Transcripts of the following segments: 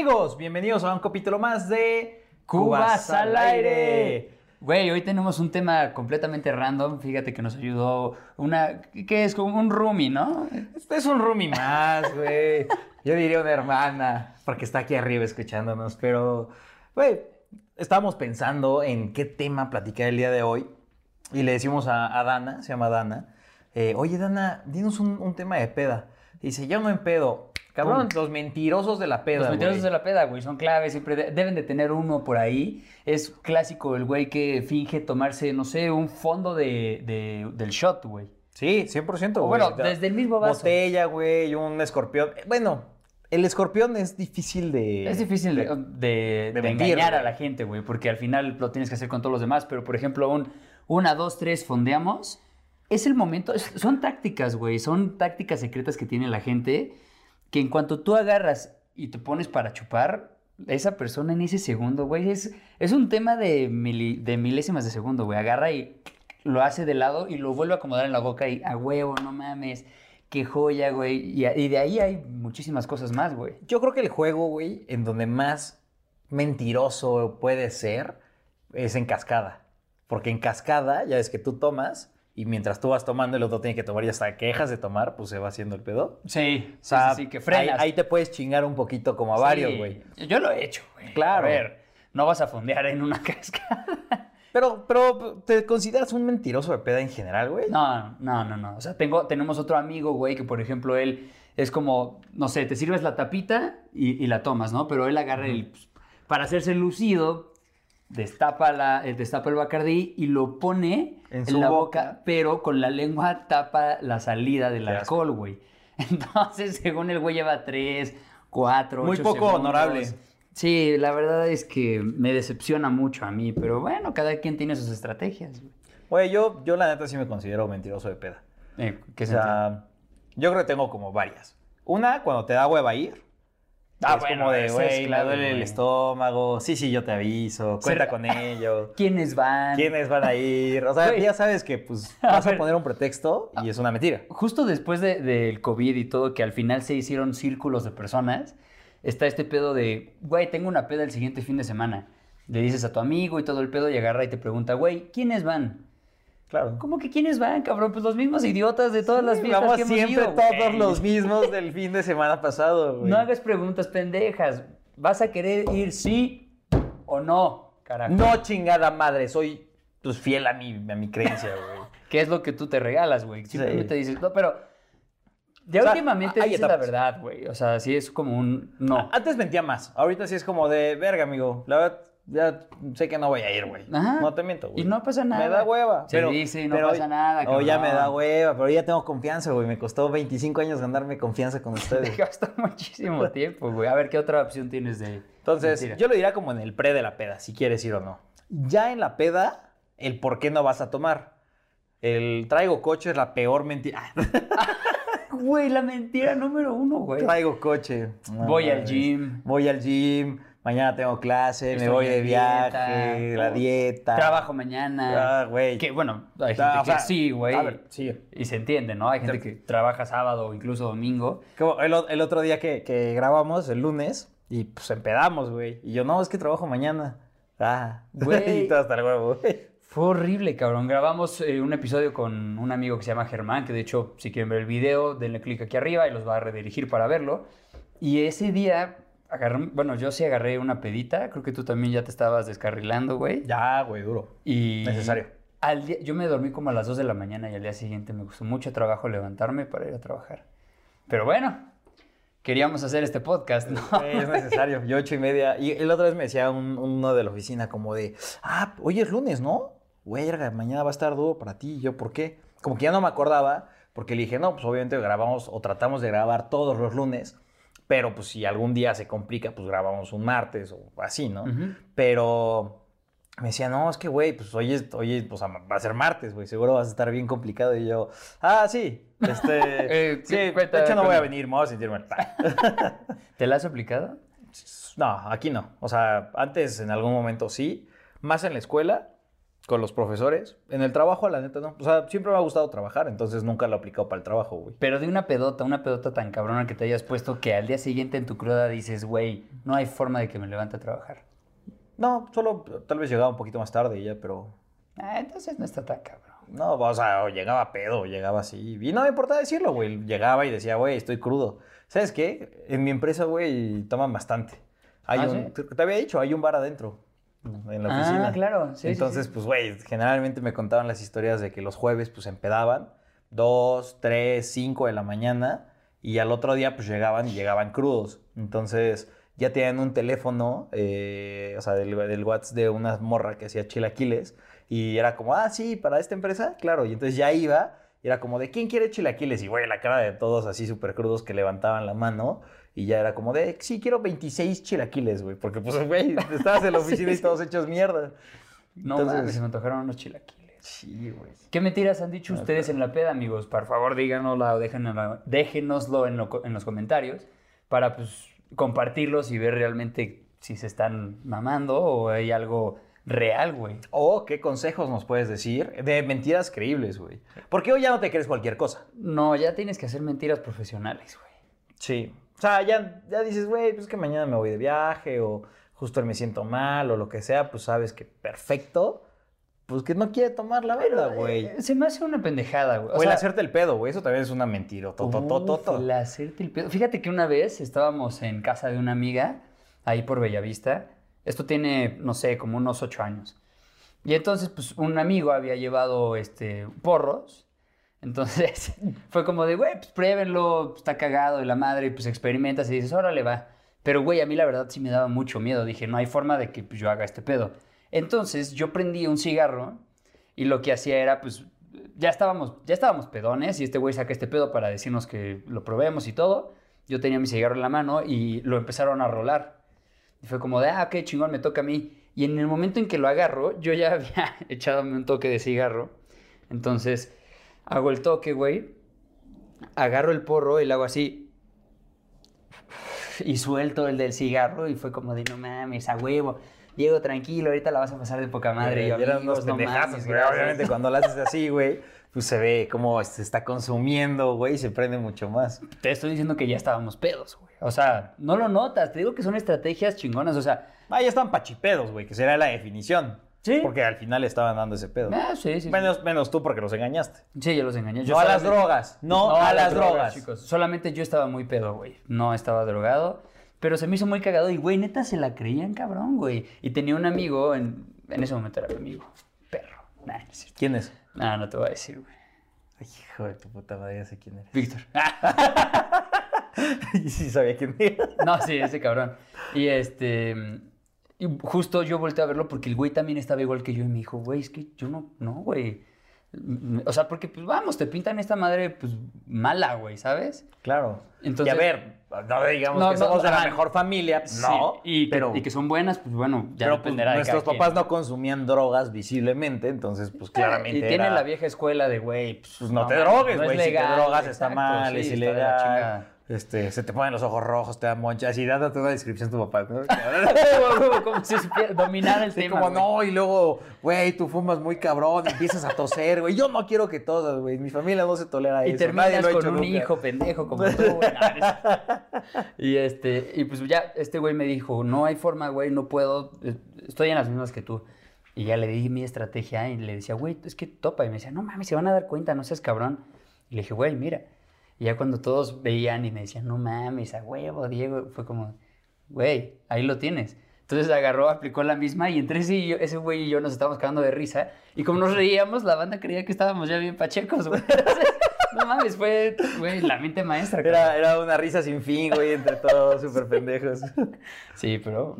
Amigos, bienvenidos a un capítulo más de Cubas al aire. Güey, hoy tenemos un tema completamente random. Fíjate que nos ayudó una. ¿Qué es? Como un roomie, ¿no? Este es un roomie más, güey. Yo diría una hermana, porque está aquí arriba escuchándonos. Pero, güey, estábamos pensando en qué tema platicar el día de hoy. Y le decimos a, a Dana, se llama Dana. eh, Oye, Dana, dinos un, un tema de peda. Dice, yo no empedo. Cabrón, los mentirosos de la peda. Los mentirosos de la peda, güey, son claves. Siempre de- deben de tener uno por ahí. Es clásico el güey que finge tomarse, no sé, un fondo de, de- del shot, güey. Sí, 100%. O güey. bueno, desde el mismo vaso. Botella, güey, un escorpión. Bueno, el escorpión es difícil de... Es difícil de, de- de mentir, engañar a la gente, güey, porque al final lo tienes que hacer con todos los demás. Pero, por ejemplo, un una, dos, tres, fondeamos. Es el momento, son tácticas, güey, son tácticas secretas que tiene la gente que en cuanto tú agarras y te pones para chupar, esa persona en ese segundo, güey, es, es un tema de, de milésimas de segundo, güey. Agarra y lo hace de lado y lo vuelve a acomodar en la boca y a huevo, no mames, qué joya, güey. Y, y de ahí hay muchísimas cosas más, güey. Yo creo que el juego, güey, en donde más mentiroso puede ser es en cascada. Porque en cascada, ya es que tú tomas y mientras tú vas tomando, el otro tiene que tomar y hasta que dejas de tomar, pues se va haciendo el pedo. Sí, O sea, sí, sí, que frenas. Ahí, ahí te puedes chingar un poquito como a varios, Sí, güey. Yo lo he hecho, güey. Claro. A ver, no vas a fondear en una cascada. Pero, pero, ¿te consideras un mentiroso de peda en general, güey? No, no, no, no. O sea, tengo, tenemos otro amigo, güey, que por ejemplo él es como, no sé, te sirves la tapita y, y la tomas, ¿no? Pero él agarra el, pues, para hacerse lucido, destapa, la, eh, destapa el bacardí y lo pone En en, la boca. boca, pero con la lengua tapa la salida del Qué alcohol, güey. Entonces, según el güey lleva tres, cuatro, Muy ocho poco segundos. honorable. Sí, la verdad es que me decepciona mucho a mí, pero bueno, cada quien tiene sus estrategias. güey. Güey, yo, yo la neta sí me considero mentiroso de peda. Eh, ¿qué O sea, yo creo que tengo como varias. Una, cuando te da hueva ir. Ah, es bueno, como de, es güey, me clave, duele el estómago. Sí, sí, yo te aviso. Cuenta con ello. ¿Quiénes van? ¿Quiénes van a ir? O sea, Güey. ya sabes que pues A vas a ver. poner un pretexto y es una mentira. Justo después de- del COVID y todo, que al final se hicieron círculos de personas, está este pedo de, güey, tengo una peda el siguiente fin de semana. Le dices a tu amigo y todo el pedo y agarra y te pregunta, güey, ¿quiénes van? Claro. ¿Cómo que quiénes van, cabrón? Pues los mismos idiotas de todas las fiestas Vamos que hemos siempre ido, todos los mismos del fin de semana pasado, güey. No hagas preguntas pendejas. ¿Vas a querer ir sí o no, carajo? No, chingada madre, soy pues fiel a mi, a mi creencia, güey. ¿Qué es lo que tú te regalas, güey? Simplemente Sí. dices, no, pero... Ya O sea, últimamente dices la etapas. verdad, güey. O sea, sí es como un no. Antes mentía más. Ahorita sí es como de, verga, amigo. La verdad, ya sé que no voy a ir, güey. No te miento, güey. Y no pasa nada. Me da hueva. Se dice y no pasa nada, O ya me da hueva, pero ya tengo confianza, güey. Me costó 25 años ganarme confianza con Te ustedes. gastó muchísimo tiempo, güey. A ver, ¿qué otra opción tienes de Entonces, mentira? yo lo diría como en el pre de la peda, si quieres ir o no. Ya en la peda, el por qué no vas a tomar. El traigo coche es la peor mentira. Güey, la mentira número uno, güey. traigo coche. No Voy al gym. Voy al gym. Mañana tengo clase. Estoy me voy de dieta, viaje. La dieta. Trabajo mañana. Ah, güey. Que bueno, hay gente Ah, o que sea, sí, güey. a ver, sí. Y se entiende, ¿no? Hay gente que trabaja sábado o incluso domingo. Como el, el otro día que, que grabamos, el lunes, y pues empedamos, güey. Y yo, no, es que trabajo mañana. Ah, Güey. y todo hasta el huevo, güey. Fue horrible, cabrón. Grabamos eh, un episodio con un amigo que se llama Germán, que de hecho, si quieren ver el video, denle clic aquí arriba y los va a redirigir para verlo. Y ese día, agarré, bueno, yo sí agarré una pedita. Creo que tú también ya te estabas descarrilando, güey. Ya, güey, duro. Y Necesario. Al día- yo me dormí como a las 2 de la mañana y al día siguiente me costó mucho trabajo levantarme para ir a trabajar. Pero bueno, queríamos hacer este podcast, ¿no? Es necesario. Yo ocho y media. Y el otro vez me decía un- uno de la oficina como de, ah, hoy es lunes, ¿no? Güey, mañana va a estar duro para ti. Y yo, ¿por qué? Como que ya no me acordaba, porque le dije, no, pues obviamente grabamos o tratamos de grabar todos los lunes, pero pues si algún día se complica, pues grabamos un martes o así, ¿no? Pero me decía, no, es que, güey, pues hoy, es, hoy es- pues, va a ser martes, güey, seguro vas a estar bien complicado. Y yo, ah, sí, este, Eh, sí, de cuenta hecho no voy a venir, me voy a sentir mal. ¿Te la has aplicado? No, aquí no. O sea, antes en algún momento sí, más en la escuela, con los profesores. En el trabajo, la neta, no. O sea, siempre me ha gustado trabajar, entonces nunca lo he aplicado para el trabajo, güey. Pero de una pedota, una pedota tan cabrona que te hayas puesto que al día siguiente en tu cruda dices, güey, no hay forma de que me levante a trabajar. No, solo tal vez llegaba un poquito más tarde y ya, pero Ah, entonces no está tan cabrón. No, o sea, o llegaba pedo, o llegaba así. Y no me importaba decirlo, güey. Llegaba y decía, güey, estoy crudo. ¿Sabes qué? En mi empresa, güey, toman bastante. Hay ¿Ah, un, sí? te había dicho, hay un bar adentro en la Ah, oficina. claro, sí, sí, Entonces, sí. pues, güey, generalmente me contaban las historias de que los jueves, pues, empedaban. Dos, tres, cinco de la mañana. Y al otro día, pues, llegaban y llegaban crudos. Entonces, ya tenían un teléfono, eh, o sea, del, del WhatsApp de una morra que hacía chilaquiles. Y era como, ah, sí, para esta empresa, claro. Y entonces ya iba, y era como de, ¿quién quiere chilaquiles? Y, güey, la cara de todos así súper crudos que levantaban la mano. Y ya era como de, sí, quiero 26 chilaquiles, güey. Porque, pues, güey, estabas en la oficina y todos hechos mierda. No Entonces- se me antojaron unos chilaquiles. Sí, güey. ¿Qué mentiras han dicho ustedes en la peda, amigos? Por favor, díganoslo o déjenoslo, déjenoslo en, lo en los comentarios para pues, compartirlos y ver realmente si se están mamando o hay algo real, güey. O qué consejos nos puedes decir de mentiras creíbles, güey. Porque hoy ya no te crees cualquier cosa. No, ya tienes que hacer mentiras profesionales, güey. Sí. O sea, ya, ya dices, güey, pues que mañana me voy de viaje o justo me siento mal o lo que sea, pues sabes que perfecto. Pues que no quiere tomar la venda, güey. Eh, Se me hace una pendejada, güey. O, el hacerte el pedo, güey. Eso también es una mentira. Uf, el hacerte el pedo. Fíjate que una vez estábamos en casa de una amiga, ahí por Bellavista. Esto tiene, no sé, como unos ocho años. Y entonces, pues, un amigo había llevado este, porros. Entonces, fue como de, güey, pues pruébenlo, está cagado y la madre, y pues experimentas y dices, órale, va. Pero, güey, a mí la verdad sí me daba mucho miedo. Dije, no hay forma de que pues, yo haga este pedo. Entonces, yo prendí un cigarro y lo que hacía era, pues, ya estábamos, ya estábamos pedones y este güey saca este pedo para decirnos que lo probemos y todo. Yo tenía mi cigarro en la mano y lo empezaron a rolar. Y fue como de, ah, ok, chingón, me toca a mí. Y en el momento en que lo agarro, yo ya había echado un toque de cigarro. Entonces, hago el toque, güey. Agarro el porro y lo hago así. Y suelto el del cigarro y fue como de, no mames, a huevo. Diego, tranquilo, ahorita la vas a pasar de poca madre. Y yo, eran "Amigos, unos no pendejazos, mames, güey. gracias". Obviamente cuando lo haces así, güey, pues se ve cómo se está consumiendo, güey, y se prende mucho más. Te estoy diciendo que ya estábamos pedos, güey. O sea, no lo notas. Te digo que son estrategias chingonas. O sea, Ah, ya están pachipedos, güey, que será la definición. Sí. Porque al final estaban dando ese pedo. ah, sí, sí. sí. Menos, menos tú porque los engañaste. Sí, yo los engañé. Yo no a las drogas. No, a, las drogas. chicos. Solamente yo estaba muy pedo, güey. No estaba drogado. Pero se me hizo muy cagado y, güey, neta se la creían cabrón, güey. Y tenía un amigo, en, en ese momento era mi amigo. Perro. Nah, no es. ¿Quién es? Nah, no te voy a decir, güey. Ay, hijo de tu puta madre, ya sé quién eres. Víctor. y sí sabía quién era. No, sí, ese cabrón. Y este. Y justo yo volteé a verlo porque el güey también estaba igual que yo y me dijo, güey, es que yo no, no, güey. O sea, porque, pues vamos, te pintan esta madre, pues mala, güey, ¿sabes? Claro. Entonces- y a ver, no digamos No, que no, somos de la mejor familia, Sí, no. Y, que- pero, y que son buenas, pues bueno, ya pero, pues, dependerá de nuestros papás quien. no consumían drogas visiblemente, entonces pues claramente Y tiene era, la vieja escuela de, güey, pues, pues no, te drogues, güey, si te drogas está mal, sí, es ilegal. Este, se te ponen los ojos rojos, te da monchas y dándote una descripción tu papá, ¿no? como si supiera dominar el Sí, tema. como no, y luego, güey, tú fumas muy cabrón, empiezas a toser, güey. Yo no quiero que tosas, güey. Mi familia no se tolera Y eso. terminas Nadie lo ha con hecho un nunca. hijo pendejo como tú, güey. Y este, y pues ya este güey me dijo, no hay forma, güey, no puedo, eh, estoy en las mismas que tú. Y ya le di mi estrategia y le decía, güey, es que topa. Y me decía, no mames, se van a dar cuenta, no seas cabrón. Y le dije, güey, mira. Y ya cuando todos veían y me decían, no mames, a huevo, Diego, fue como, güey, ahí lo tienes. Entonces agarró, aplicó la misma y entre ese, y yo- ese güey y yo nos estábamos cagando de risa. Y como nos reíamos, la banda creía que estábamos ya bien pachecos, güey. Entonces, no mames, fue, güey, la mente maestra. Era, era una risa sin fin, güey, entre todos, súper pendejos. Sí, pero...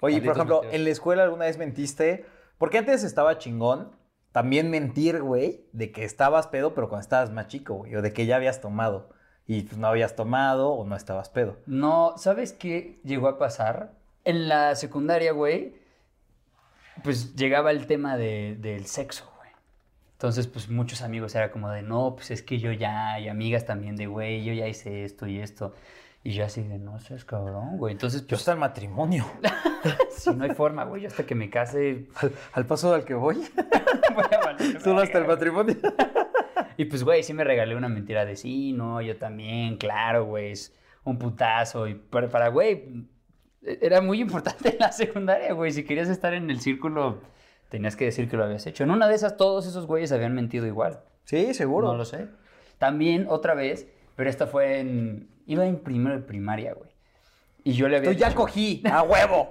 Oye, por ejemplo, en la escuela alguna vez mentiste, porque antes estaba chingón también mentir, güey, de que estabas pedo, pero cuando estabas más chico, güey, o de que ya habías tomado y pues no habías tomado o no estabas pedo. No, ¿sabes qué llegó a pasar? En la secundaria, güey, pues llegaba el tema de- del sexo, güey. Entonces, pues muchos amigos era como de, no, pues es que yo ya, y amigas también de, güey, yo ya hice esto y esto. Y yo así de, no seas cabrón, güey. Entonces, Yo pues, hasta el matrimonio. si no hay forma, güey, yo hasta que me case, Al, al paso al que voy. voy a valer Solo hasta el matrimonio. Y pues, güey, sí me regalé una mentira de sí, no, yo también, claro, güey, es un putazo. Y para, para, güey, era muy importante en la secundaria, güey. Si querías estar en el círculo, tenías que decir que lo habías hecho. En una de esas, todos esos güeyes habían mentido igual. Sí, seguro. No lo sé. También, otra vez, pero esta fue en. Iba en primero de primaria, güey. Y yo le había. Tú ya dicho- cogí, a huevo.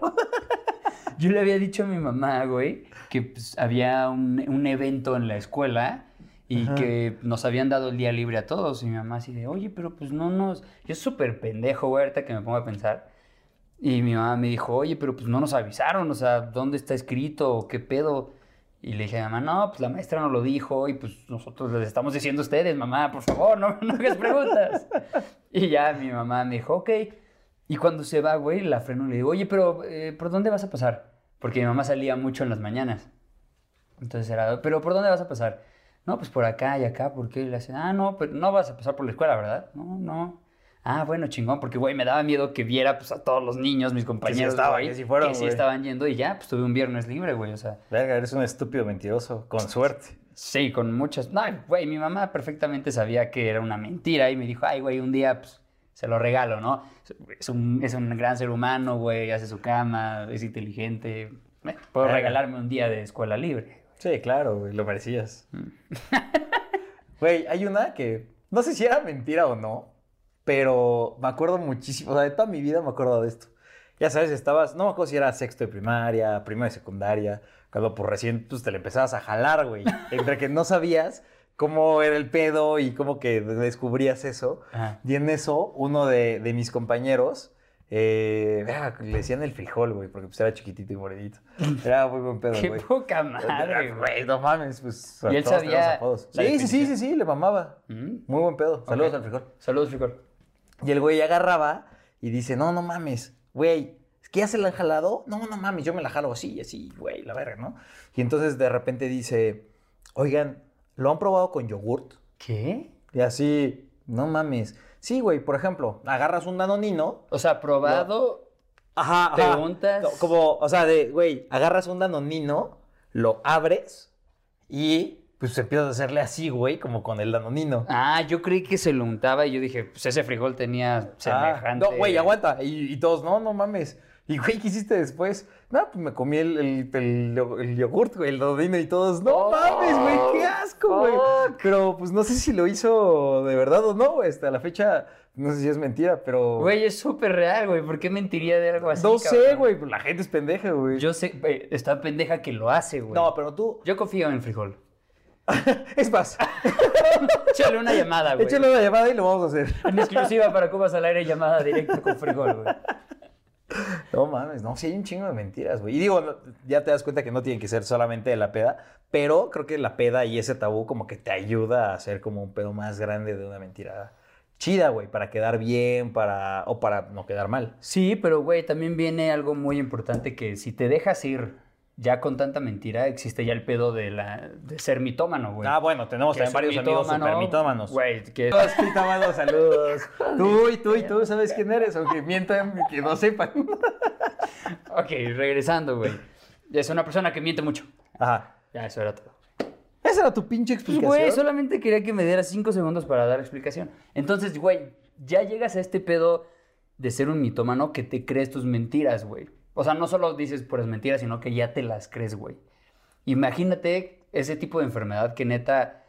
Yo le había dicho a mi mamá, güey, que pues, había un, un evento en la escuela y Ajá. que nos habían dado el día libre a todos. Y mi mamá así de, oye, pero pues no nos... Yo súper pendejo, güey, ahorita que me pongo a pensar. Y mi mamá me dijo, oye, pero pues no nos avisaron, o sea, ¿dónde está escrito? ¿O ¿Qué pedo? Y le dije a mi mamá, no, pues la maestra no lo dijo y pues nosotros les estamos diciendo a ustedes, mamá, por favor, no, no hagas preguntas. y ya mi mamá me dijo, ok. Y cuando se va, güey, la freno y le digo, oye, pero eh, ¿por dónde vas a pasar? Porque mi mamá salía mucho en las mañanas. Entonces era, ¿pero por dónde vas a pasar? No, pues por acá y acá, ¿por qué? Y le hace, ah, no, pero no vas a pasar por la escuela, ¿verdad? No, no. Ah, bueno, chingón, porque, güey, me daba miedo que viera, pues, a todos los niños, mis compañeros, estaban, güey, que sí fueron, que sí güey. estaban yendo y ya, pues, tuve un viernes libre, güey, o sea, Verga, eres un estúpido mentiroso. Con suerte. sí, con muchas, no, güey, mi mamá perfectamente sabía que era una mentira y me dijo, ay, güey, un día, pues, se lo regalo, ¿no? Es un, es un gran ser humano, güey, hace su cama, es inteligente, eh, puedo Verga. regalarme un día de escuela libre. Sí, claro, güey, lo merecías. Güey, hay una que no sé si era mentira o no, pero me acuerdo muchísimo, o sea, de toda mi vida me acuerdo de esto. Ya sabes, estabas, no me acuerdo si era sexto de primaria, primero de secundaria, cuando por recién pues, te le empezabas a jalar, güey. Entre que no sabías cómo era el pedo y cómo que descubrías eso. Ajá. Y en eso, uno de, de mis compañeros, eh, le decían el frijol, güey, porque pues era chiquitito y morenito. Era muy buen pedo, Qué güey. poca madre, güey. No mames, pues. ¿Y él sabía Sí, sí, sí, sí, sí, le mamaba. Mm. Muy buen pedo. Saludos Ok. al frijol. Saludos, Frijol. Y el güey agarraba y dice, no, no mames, güey, ¿es que ya se la han jalado? No, no mames, yo me la jalo así, así, güey, la verga, ¿no? Y entonces de repente dice, oigan, ¿lo han probado con yogurt? ¿Qué? Y así, no mames. Sí, güey, por ejemplo, agarras un danonino. O sea, probado. Ajá, Preguntas. No, Como, o sea, de, güey, agarras un danonino, lo abres y pues empiezas a hacerle así, güey, como con el danonino. Ah, yo creí que se lo untaba y yo dije, pues ese frijol tenía Ah, semejante. no, güey, aguanta. Y, y todos, no, no mames. Y, güey, ¿qué hiciste después? No, pues me comí el, el, el, el yogurt, güey, el danonino y todos, no Oh, mames, güey, qué asco, güey. Pero, pues, no sé si lo hizo de verdad o no, güey. Hasta la fecha, no sé si es mentira, pero... Güey, es súper real, güey. ¿Por qué mentiría de algo así? no sé, güey, la gente es pendeja, güey. Yo sé, está pendeja que lo hace, güey. No, pero tú... Yo confío en el frijol. Es más, Échale una llamada, güey. échale una llamada y lo vamos a hacer. En exclusiva para Cubas al aire, llamada directa con frijol, güey. No mames, no, sí hay un chingo de mentiras, güey. Y digo, ya te das cuenta que no tienen que ser solamente de la peda, pero creo que la peda y ese tabú como que te ayuda a hacer como un pedo más grande de una mentira chida, güey, para quedar bien, para o para no quedar mal. Sí, pero güey, también viene algo muy importante que si te dejas ir ya con tanta mentira, existe ya el pedo de, la, de ser mitómano, güey. Ah, bueno, tenemos también varios amigos mitómano, super mitómanos. Güey, que Todos mitómanos, saludos. Tú y tú y tú sabes quién eres, aunque mientan y que no sepan. Ok, regresando, güey. Es una persona que miente mucho. Ajá. Ya, eso era todo. Esa era tu pinche Pues, explicación. güey, solamente quería que me diera cinco segundos para dar explicación. Entonces, güey, ya llegas a este pedo de ser un mitómano que te crees tus mentiras, güey. O sea, no solo dices puras mentiras, sino que ya te las crees, güey. Imagínate ese tipo de enfermedad que neta,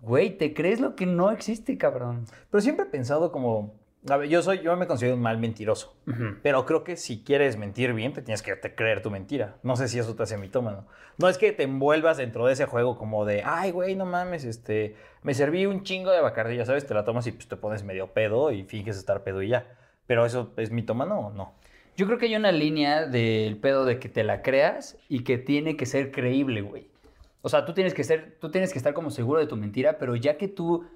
güey, te crees lo que no existe, cabrón. Pero siempre he pensado como, a ver, yo soy, yo me considero un mal mentiroso. Pero creo que si quieres mentir bien, te tienes que te- creer tu mentira. No sé si eso te hace mitómano. No es que te envuelvas dentro de ese juego como de, ay, güey, no mames, este, me serví un chingo de bacardí, ya sabes, te la tomas y pues, te pones medio pedo y finges estar pedo y ya. Pero eso es mitómano o no. Yo creo que hay una línea del pedo de que te la creas y que tiene que ser creíble, güey. O sea, tú tienes que ser, tú tienes que estar como seguro de tu mentira, pero ya que tú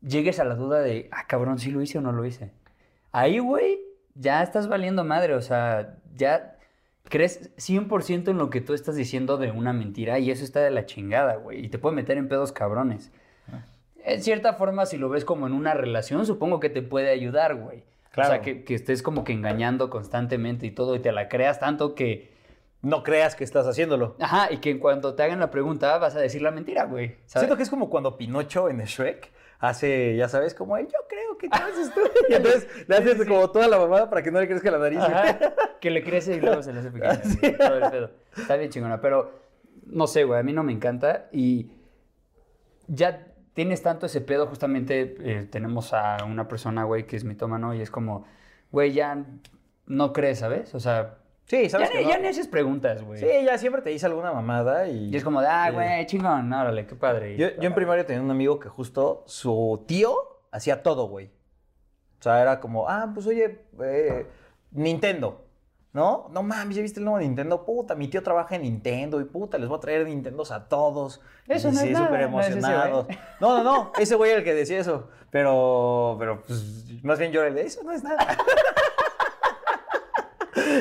llegues a la duda de, ah, cabrón, ¿sí lo hice o no lo hice? Ahí, güey, ya estás valiendo madre, o sea, ya crees 100% en lo que tú estás diciendo de una mentira y eso está de la chingada, güey, y te puede meter en pedos cabrones. En cierta forma, si lo ves como en una relación, supongo que te puede ayudar, güey. Claro. O sea, que, que estés como que engañando constantemente y todo y te la creas tanto que... No creas que estás haciéndolo. Ajá, y que en cuanto te hagan la pregunta vas a decir la mentira, güey. ¿sabes? Siento que es como cuando Pinocho en Shrek hace, ya sabes, como el yo creo que tú haces tú. Y entonces le haces como toda la mamada para que no le crezca la nariz. Ajá, que le crece y luego se le hace pequeño. güey, todo el pedo. Está bien chingona, pero no sé, güey, a mí no me encanta y ya tienes tanto ese pedo, justamente eh, tenemos a una persona, güey, que es mitómano y es como, güey, ya no crees, ¿sabes? O sea, Sí, ya, ¿sabes que no? ya ni haces preguntas, güey. Sí, ya siempre te dice alguna mamada y... Y es como de, ah, Sí. güey, chingón, órale, qué padre. Yo, yo en primaria tenía un amigo que justo su tío hacía todo, güey. O sea, era como, ah, pues oye, eh, Nintendo. ¿No? No mames, ¿ya viste el nuevo Nintendo? Puta, mi tío trabaja en Nintendo y puta, les voy a traer Nintendos a todos. Eso Y no es sí, súper es ese emocionados. güey. No, no, no, ese güey era el que decía eso. Pero, pero, pues, más bien yo le de eso no es nada.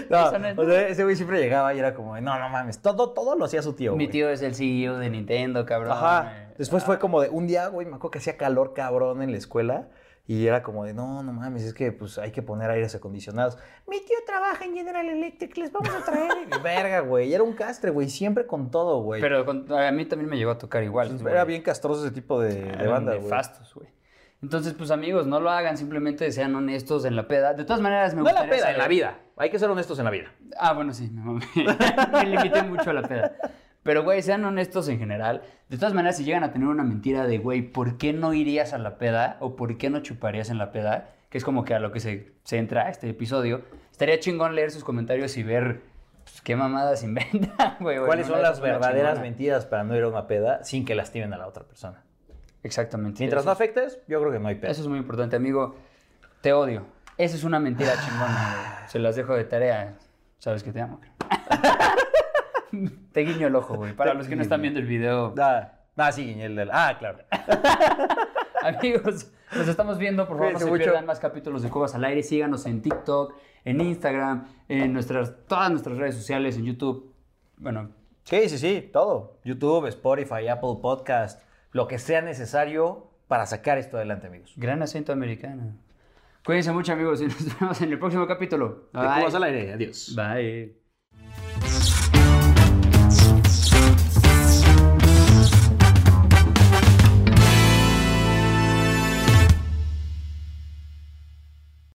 No, Eso no es o sea, ese güey siempre llegaba y era como, no, no mames, todo, todo lo hacía su tío. Mi güey. tío es el CEO de Nintendo, cabrón. Ajá. eh. Después fue como de un día, güey, me acuerdo que hacía calor cabrón en la escuela. Y era como de, no, no mames, es que pues hay que poner aires acondicionados. Mi tío trabaja en General Electric, les vamos a traer. Verga, güey. Y era un castre, güey, siempre con todo, güey. Pero con- a mí también me llegó a tocar igual. Pues, güey. era bien castroso ese tipo de, de banda, güey. nefastos, güey. Entonces, pues amigos, no lo hagan, simplemente sean honestos en la peda. De todas maneras, me No en la gustaría peda, en la vida. Hay que ser honestos en la vida. Ah, bueno, sí, me, mamé. me limité mucho a la peda. Pero, güey, sean honestos en general. De todas maneras, si llegan a tener una mentira de, güey, ¿por qué no irías a la peda? ¿O por qué no chuparías en la peda? Que es como que a lo que se, se entra este episodio. Estaría chingón leer sus comentarios y ver pues, qué mamadas inventan, güey. ¿Cuáles son las verdaderas chingona. mentiras para no ir a una peda sin que lastimen a la otra persona? Exactamente. Mientras Eso no es- afectes, yo creo que no hay peda. Eso es muy importante, amigo. Te odio. Esa es una mentira chingona, güey. Se las dejo de tarea. Sabes que te amo. te guiño el ojo, güey. Para Te los que no están viendo el video. Ah, ah, sí, el del... Ah, claro. Amigos, nos estamos viendo. Por favor, no Cuídense se mucho. pierdan más capítulos de Cubas al Aire. Síganos en TikTok, en Instagram, en nuestras, todas nuestras redes sociales, en YouTube. Bueno, Sí, sí, sí, todo. YouTube, Spotify, Apple Podcast, lo que sea necesario para sacar esto adelante, amigos. gran acento americano. Cuídense mucho, amigos, y nos vemos en el próximo capítulo. De Cubas al aire, adiós. Bye.